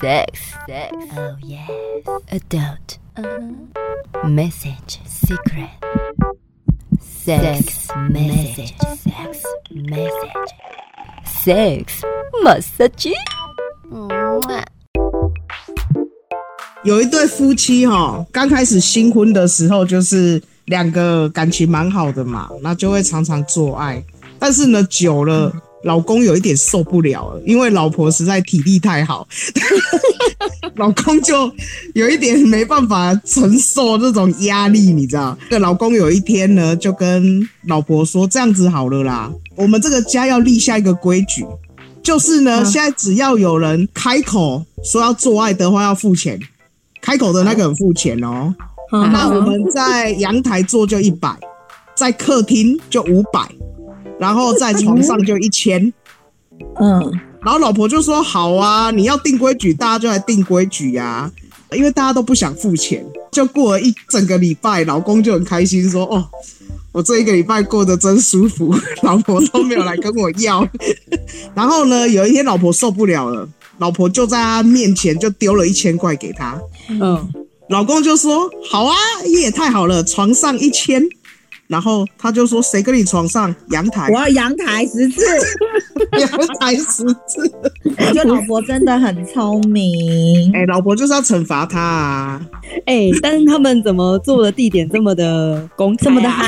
Sex, sex, oh yes. Adult, uh-huh. Message, secret. Sex, message, sex, message. Sex, massage. 有一对夫妻哈，刚开始新婚的时候，就是两个感情蛮好的嘛，那就会常常做爱。但是呢，久了。老公有一点受不了了，因为老婆实在体力太好，老公就有一点没办法承受这种压力，你知道？这老公有一天呢，就跟老婆说：“这样子好了啦，我们这个家要立下一个规矩，就是呢，嗯、现在只要有人开口说要做爱的话，要付钱，开口的那个人付钱哦。嗯、那我们在阳台做就一百，在客厅就五百。”然后在床上就一千，嗯，然后老婆就说：“好啊，你要定规矩，大家就来定规矩呀。”因为大家都不想付钱，就过了一整个礼拜，老公就很开心说：“哦，我这一个礼拜过得真舒服，老婆都没有来跟我要。”然后呢，有一天老婆受不了了，老婆就在他面前就丢了一千块给他，嗯，老公就说：“好啊，也太好了，床上一千。”然后他就说：“谁跟你床上阳台？我要阳台十字，阳台十字。我觉得老婆真的很聪明。哎、欸，老婆就是要惩罚他啊！哎、欸，但是他们怎么做的地点这么的公这么的嗨？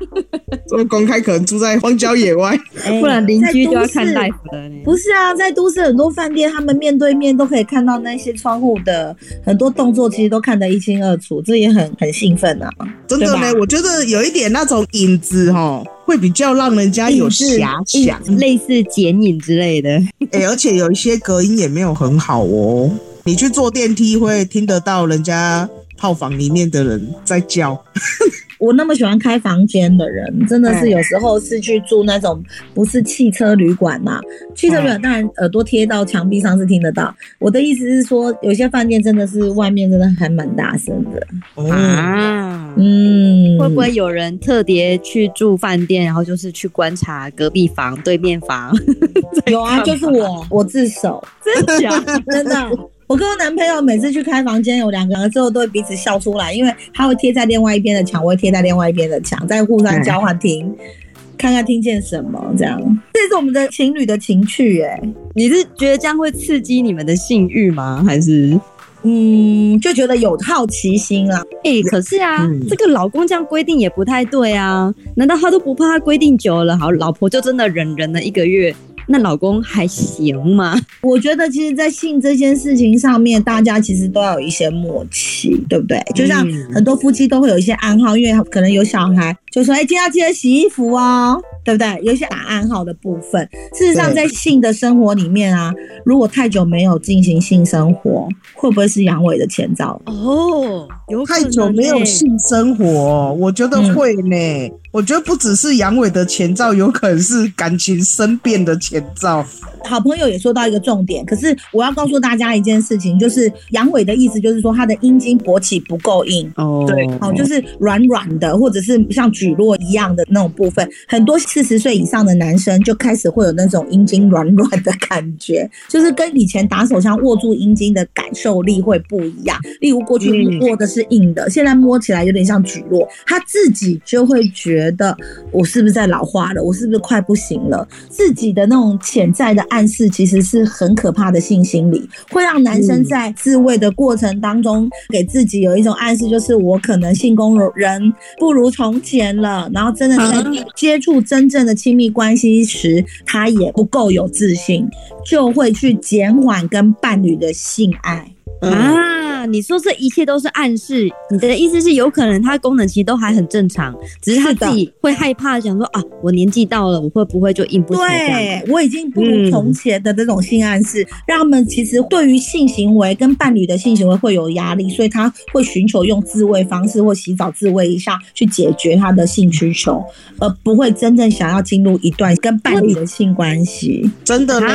这么公开，可能住在荒郊野外，欸、不然邻居就要看大夫了。不是啊，在都市很多饭店，他们面对面都可以看到那些窗户的很多动作，其实都看得一清二楚，这也很很兴奋啊！真的呢，我觉得有一点那种影子哈，会比较让人家有遐想，类似剪影之类的。哎、欸，而且有一些隔音也没有很好哦，你去坐电梯会听得到人家套房里面的人在叫。我那么喜欢开房间的人，真的是有时候是去住那种不是汽车旅馆呐。汽车旅馆当然耳朵贴到墙壁上是听得到。我的意思是说，有些饭店真的是外面真的还蛮大声的啊。嗯，会不会有人特别去住饭店，然后就是去观察隔壁房、对面房？有啊，就是我，我自首，真的假？真的。我跟我男朋友每次去开房间，有两个人之后都会彼此笑出来，因为他会贴在另外一边的墙，我会贴在另外一边的墙，在互相交换听，嗯、看看听见什么这样。这是我们的情侣的情趣哎、欸，你是觉得这样会刺激你们的性欲吗？还是嗯，就觉得有好奇心啦？哎、欸，可是啊，嗯、这个老公这样规定也不太对啊，难道他都不怕他规定久了，好，老婆就真的忍忍了一个月？那老公还行吗？我觉得，其实，在性这件事情上面，大家其实都要有一些默契，对不对？就像很多夫妻都会有一些暗号，因为可能有小孩，就说：“哎，今天要记得洗衣服哦。”对不对？有一些打暗号的部分。事实上，在性的生活里面啊，如果太久没有进行性生活，会不会是阳痿的前兆？哦，有太久没有性生活，我觉得会呢。嗯、我觉得不只是阳痿的前兆，有可能是感情生变的前兆。好朋友也说到一个重点，可是我要告诉大家一件事情，就是阳痿的意思就是说他的阴茎勃起不够硬哦，对，好，就是软软的，或者是像举落一样的那种部分。很多四十岁以上的男生就开始会有那种阴茎软软的感觉，就是跟以前打手枪握住阴茎的感受力会不一样。例如过去握的是硬的，现在摸起来有点像举落，他自己就会觉得我是不是在老化了？我是不是快不行了？自己的那种潜在的。暗示其实是很可怕的性心理，会让男生在自慰的过程当中给自己有一种暗示，就是我可能性功能不如从前了。然后真的在接触真正的亲密关系时，他也不够有自信，就会去减缓跟伴侣的性爱啊。你说这一切都是暗示，你的意思是有可能他功能其实都还很正常，只是他自己会害怕，想说啊，我年纪到了，我会不会就硬不起来？对，我已经不如从前的这种性暗示，嗯、让他们其实对于性行为跟伴侣的性行为会有压力，所以他会寻求用自慰方式或洗澡自慰一下去解决他的性需求，而不会真正想要进入一段跟伴侣的性关系。真的呢，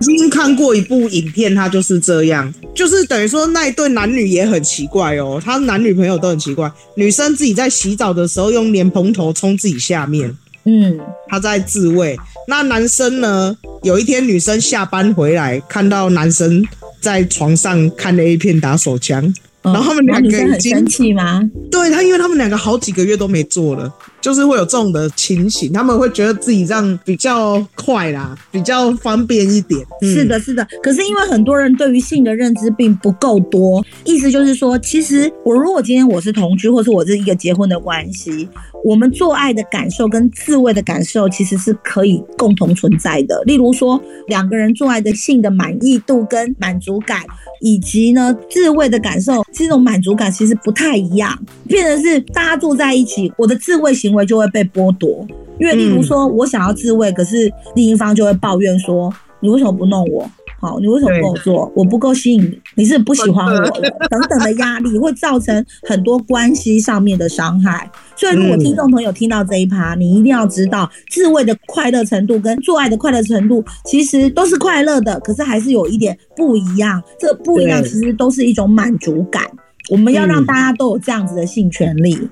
曾经看过一部影片，他就是这样，就是等于说那一对男。男女也很奇怪哦，他男女朋友都很奇怪。女生自己在洗澡的时候用莲蓬头冲自己下面，嗯，他在自慰。那男生呢？有一天女生下班回来，看到男生在床上看 A 片打手枪。然后他们两个已经很生气吗？对他，因为他们两个好几个月都没做了，就是会有这种的情形，他们会觉得自己这样比较快啦，比较方便一点。嗯、是的，是的。可是因为很多人对于性的认知并不够多，意思就是说，其实我如果今天我是同居，或是我是一个结婚的关系，我们做爱的感受跟自慰的感受其实是可以共同存在的。例如说，两个人做爱的性的满意度跟满足感。以及呢，自慰的感受，这种满足感其实不太一样，变成是大家住在一起，我的自慰行为就会被剥夺。因为例如说我想要自慰，可是另一方就会抱怨说，你为什么不弄我？好，你为什么不跟我做？我不够吸引你，你是不喜欢我的，等等的压力会造成很多关系上面的伤害。所以，如果听众朋友听到这一趴，你一定要知道，自慰的快乐程度跟做爱的快乐程度其实都是快乐的，可是还是有一点不一样。这不一样其实都是一种满足感。我们要让大家都有这样子的性权利。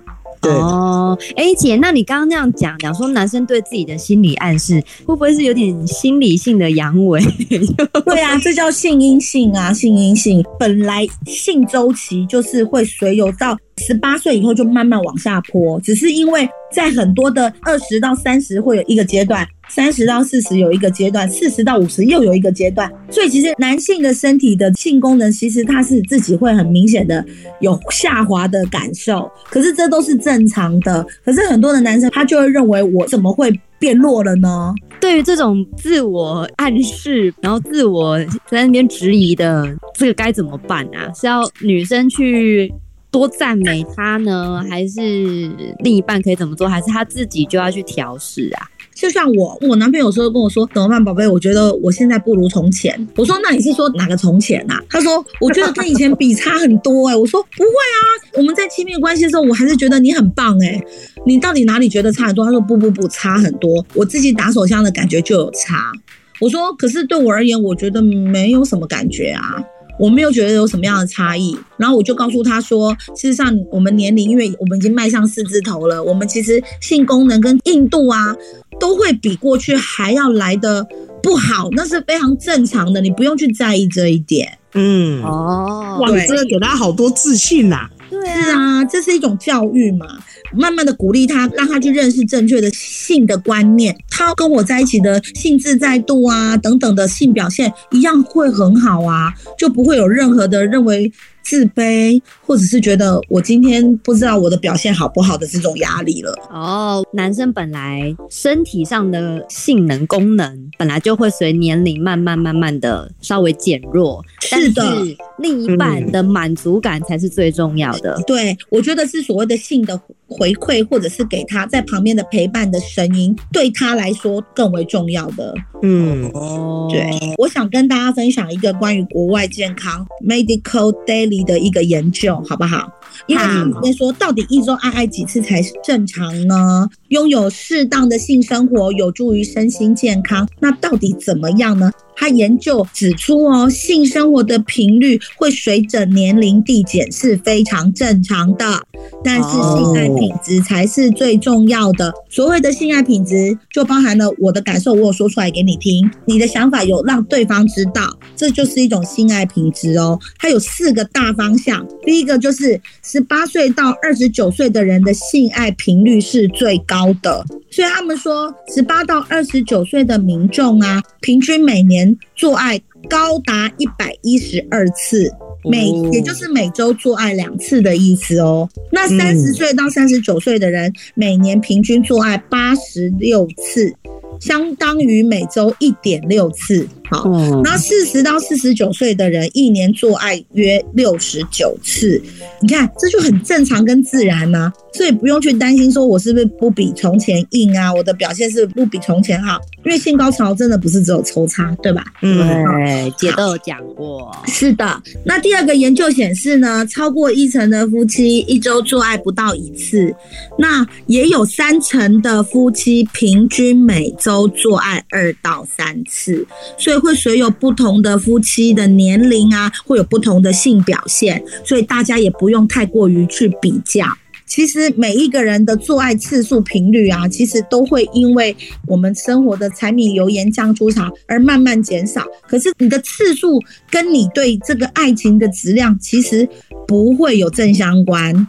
哦，哎、欸，姐，那你刚刚那样讲讲说，男生对自己的心理暗示，会不会是有点心理性的阳痿？对啊，这叫性阴性啊，性阴性。本来性周期就是会随有到。十八岁以后就慢慢往下坡，只是因为在很多的二十到三十会有一个阶段，三十到四十有一个阶段，四十到五十又有一个阶段，所以其实男性的身体的性功能其实他是自己会很明显的有下滑的感受，可是这都是正常的。可是很多的男生他就会认为我怎么会变弱了呢？对于这种自我暗示，然后自我在那边质疑的，这个该怎么办啊？是要女生去？多赞美他呢，还是另一半可以怎么做？还是他自己就要去调试啊？就像我，我男朋友有时候跟我说：“怎么办，宝贝？我觉得我现在不如从前。”我说：“那你是说哪个从前啊？”他说：“我觉得跟以前比差很多。”哎，我说：“不会啊，我们在亲密关系的时候，我还是觉得你很棒。哎，你到底哪里觉得差很多？”他说：“不不不，差很多。我自己打手枪的感觉就有差。”我说：“可是对我而言，我觉得没有什么感觉啊。”我没有觉得有什么样的差异，然后我就告诉他说，事实上我们年龄，因为我们已经迈向四字头了，我们其实性功能跟硬度啊，都会比过去还要来的不好，那是非常正常的，你不用去在意这一点。嗯，哦，哇，你真的给他好多自信呐。对啊，这是一种教育嘛。慢慢的鼓励他，让他去认识正确的性的观念。他跟我在一起的性自在度啊，等等的性表现一样会很好啊，就不会有任何的认为自卑，或者是觉得我今天不知道我的表现好不好的这种压力了。哦，男生本来身体上的性能功能本来就会随年龄慢慢慢慢的稍微减弱，是的，是另一半的满足感才是最重要的。对，我觉得是所谓的性的回馈，或者是给他在旁边的陪伴的声音，对他来来说更为重要的。嗯，哦，对，我想跟大家分享一个关于国外健康 Medical Daily 的一个研究，好不好？因为他们说，到底一周爱爱几次才是正常呢？拥有适当的性生活有助于身心健康，那到底怎么样呢？他研究指出哦，性生活的频率会随着年龄递减是非常正常的，但是性爱品质才是最重要的。所谓的性爱品质，就包含了我的感受，我有说出来给你听，你的想法有让对方知道，这就是一种性爱品质哦。它有四个大方向，第一个就是十八岁到二十九岁的人的性爱频率是最高的，所以他们说十八到二十九岁的民众啊，平均每年。做爱高达一百一十二次，每也就是每周做爱两次的意思哦。那三十岁到三十九岁的人，每年平均做爱八十六次，相当于每周一点六次。好，那四十到四十九岁的人，一年做爱约六十九次。你看，这就很正常跟自然呐、啊，所以不用去担心说我是不是不比从前硬啊，我的表现是不比从前好。因为性高潮真的不是只有抽插，对吧？嗯，对，姐都有讲过。是的，那第二个研究显示呢，超过一成的夫妻一周做爱不到一次，那也有三成的夫妻平均每周做爱二到三次，所以会随有不同的夫妻的年龄啊，会有不同的性表现，所以大家也不用太过于去比较。其实每一个人的做爱次数频率啊，其实都会因为我们生活的柴米油盐酱醋茶而慢慢减少。可是你的次数跟你对这个爱情的质量其实不会有正相关。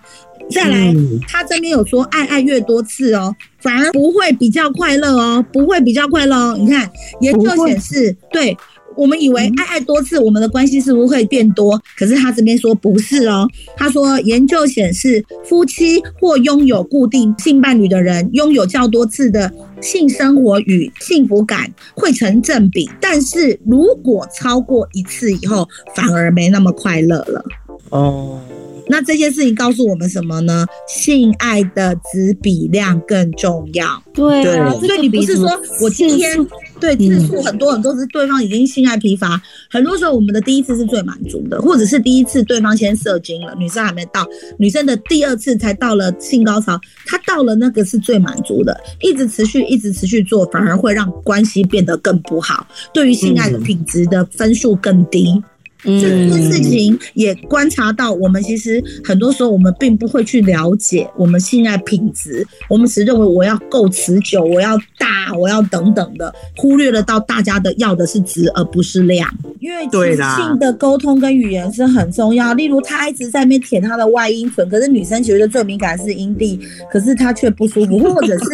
再来，他这边有说爱爱越多次哦，反而不会比较快乐哦，不会比较快乐哦。你看研究显示，对。我们以为爱爱多次，我们的关系是不是会变多？可是他这边说不是哦。他说研究显示，夫妻或拥有固定性伴侣的人，拥有较多次的性生活与幸福感会成正比。但是如果超过一次以后，反而没那么快乐了。哦。那这件事情告诉我们什么呢？性爱的质比量更重要。对啊，所以你不是说我今天对次数很多很多，是对方已经性爱疲乏。很多时候我们的第一次是最满足的，或者是第一次对方先射精了，女生还没到，女生的第二次才到了性高潮，她到了那个是最满足的，一直持续一直持续做，反而会让关系变得更不好，对于性爱的品质的分数更低。这件事情也观察到，我们其实很多时候我们并不会去了解我们性爱品质，我们只认为我要够持久，我要大，我要等等的，忽略了到大家的要的是值而不是量。因为性的沟通跟语言是很重要。例如他一直在那边舔他的外阴唇，可是女生觉得最敏感是阴蒂，可是他却不舒服，或者是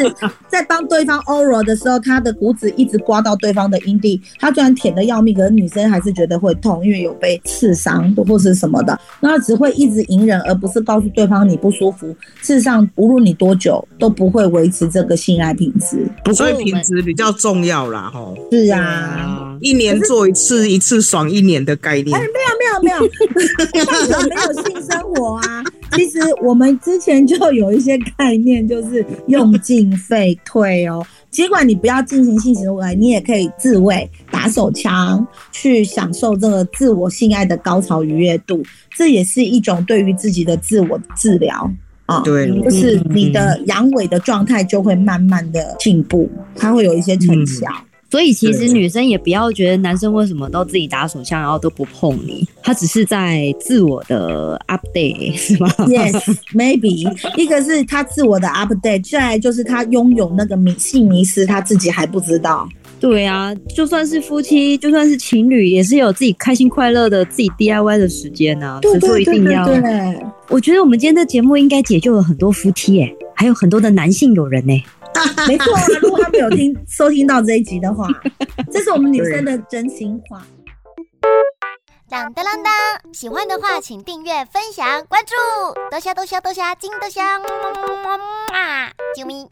在帮对方 oral 的时候，他的骨子一直刮到对方的阴蒂，他虽然舔的要命，可是女生还是觉得会痛，因为有。被刺伤或是什么的，那只会一直隐忍，而不是告诉对方你不舒服。事实上，无论你多久都不会维持这个性爱品质，所以品质比较重要啦，吼。是啊，一年做一次，一次爽一年的概念。哎，没有没有没有，没有性生活啊。其实我们之前就有一些概念，就是用进废退哦。尽管你不要进行性行为，你也可以自慰、打手枪，去享受这个自我性爱的高潮愉悦度。这也是一种对于自己的自我治疗啊。对，就是你的阳痿的状态就会慢慢的进步，它会有一些成效。嗯所以其实女生也不要觉得男生为什么都自己打手枪，然后都不碰你，他只是在自我的 update 是吗？Yes，maybe 一个是他自我的 update，再来就是他拥有那个迷性迷失，他自己还不知道。对啊，就算是夫妻，就算是情侣，也是有自己开心快乐的自己 DIY 的时间呢、啊。对对对对对，对。我觉得我们今天的节目应该解救了很多夫妻耶，还有很多的男性友人呢。没错啊，如果他没有听收听到这一集的话，这是我们女生的真心话。当当当当，喜欢的话请订阅、分享、关注，多虾多虾多虾，金多虾，么么么么啊！啾咪。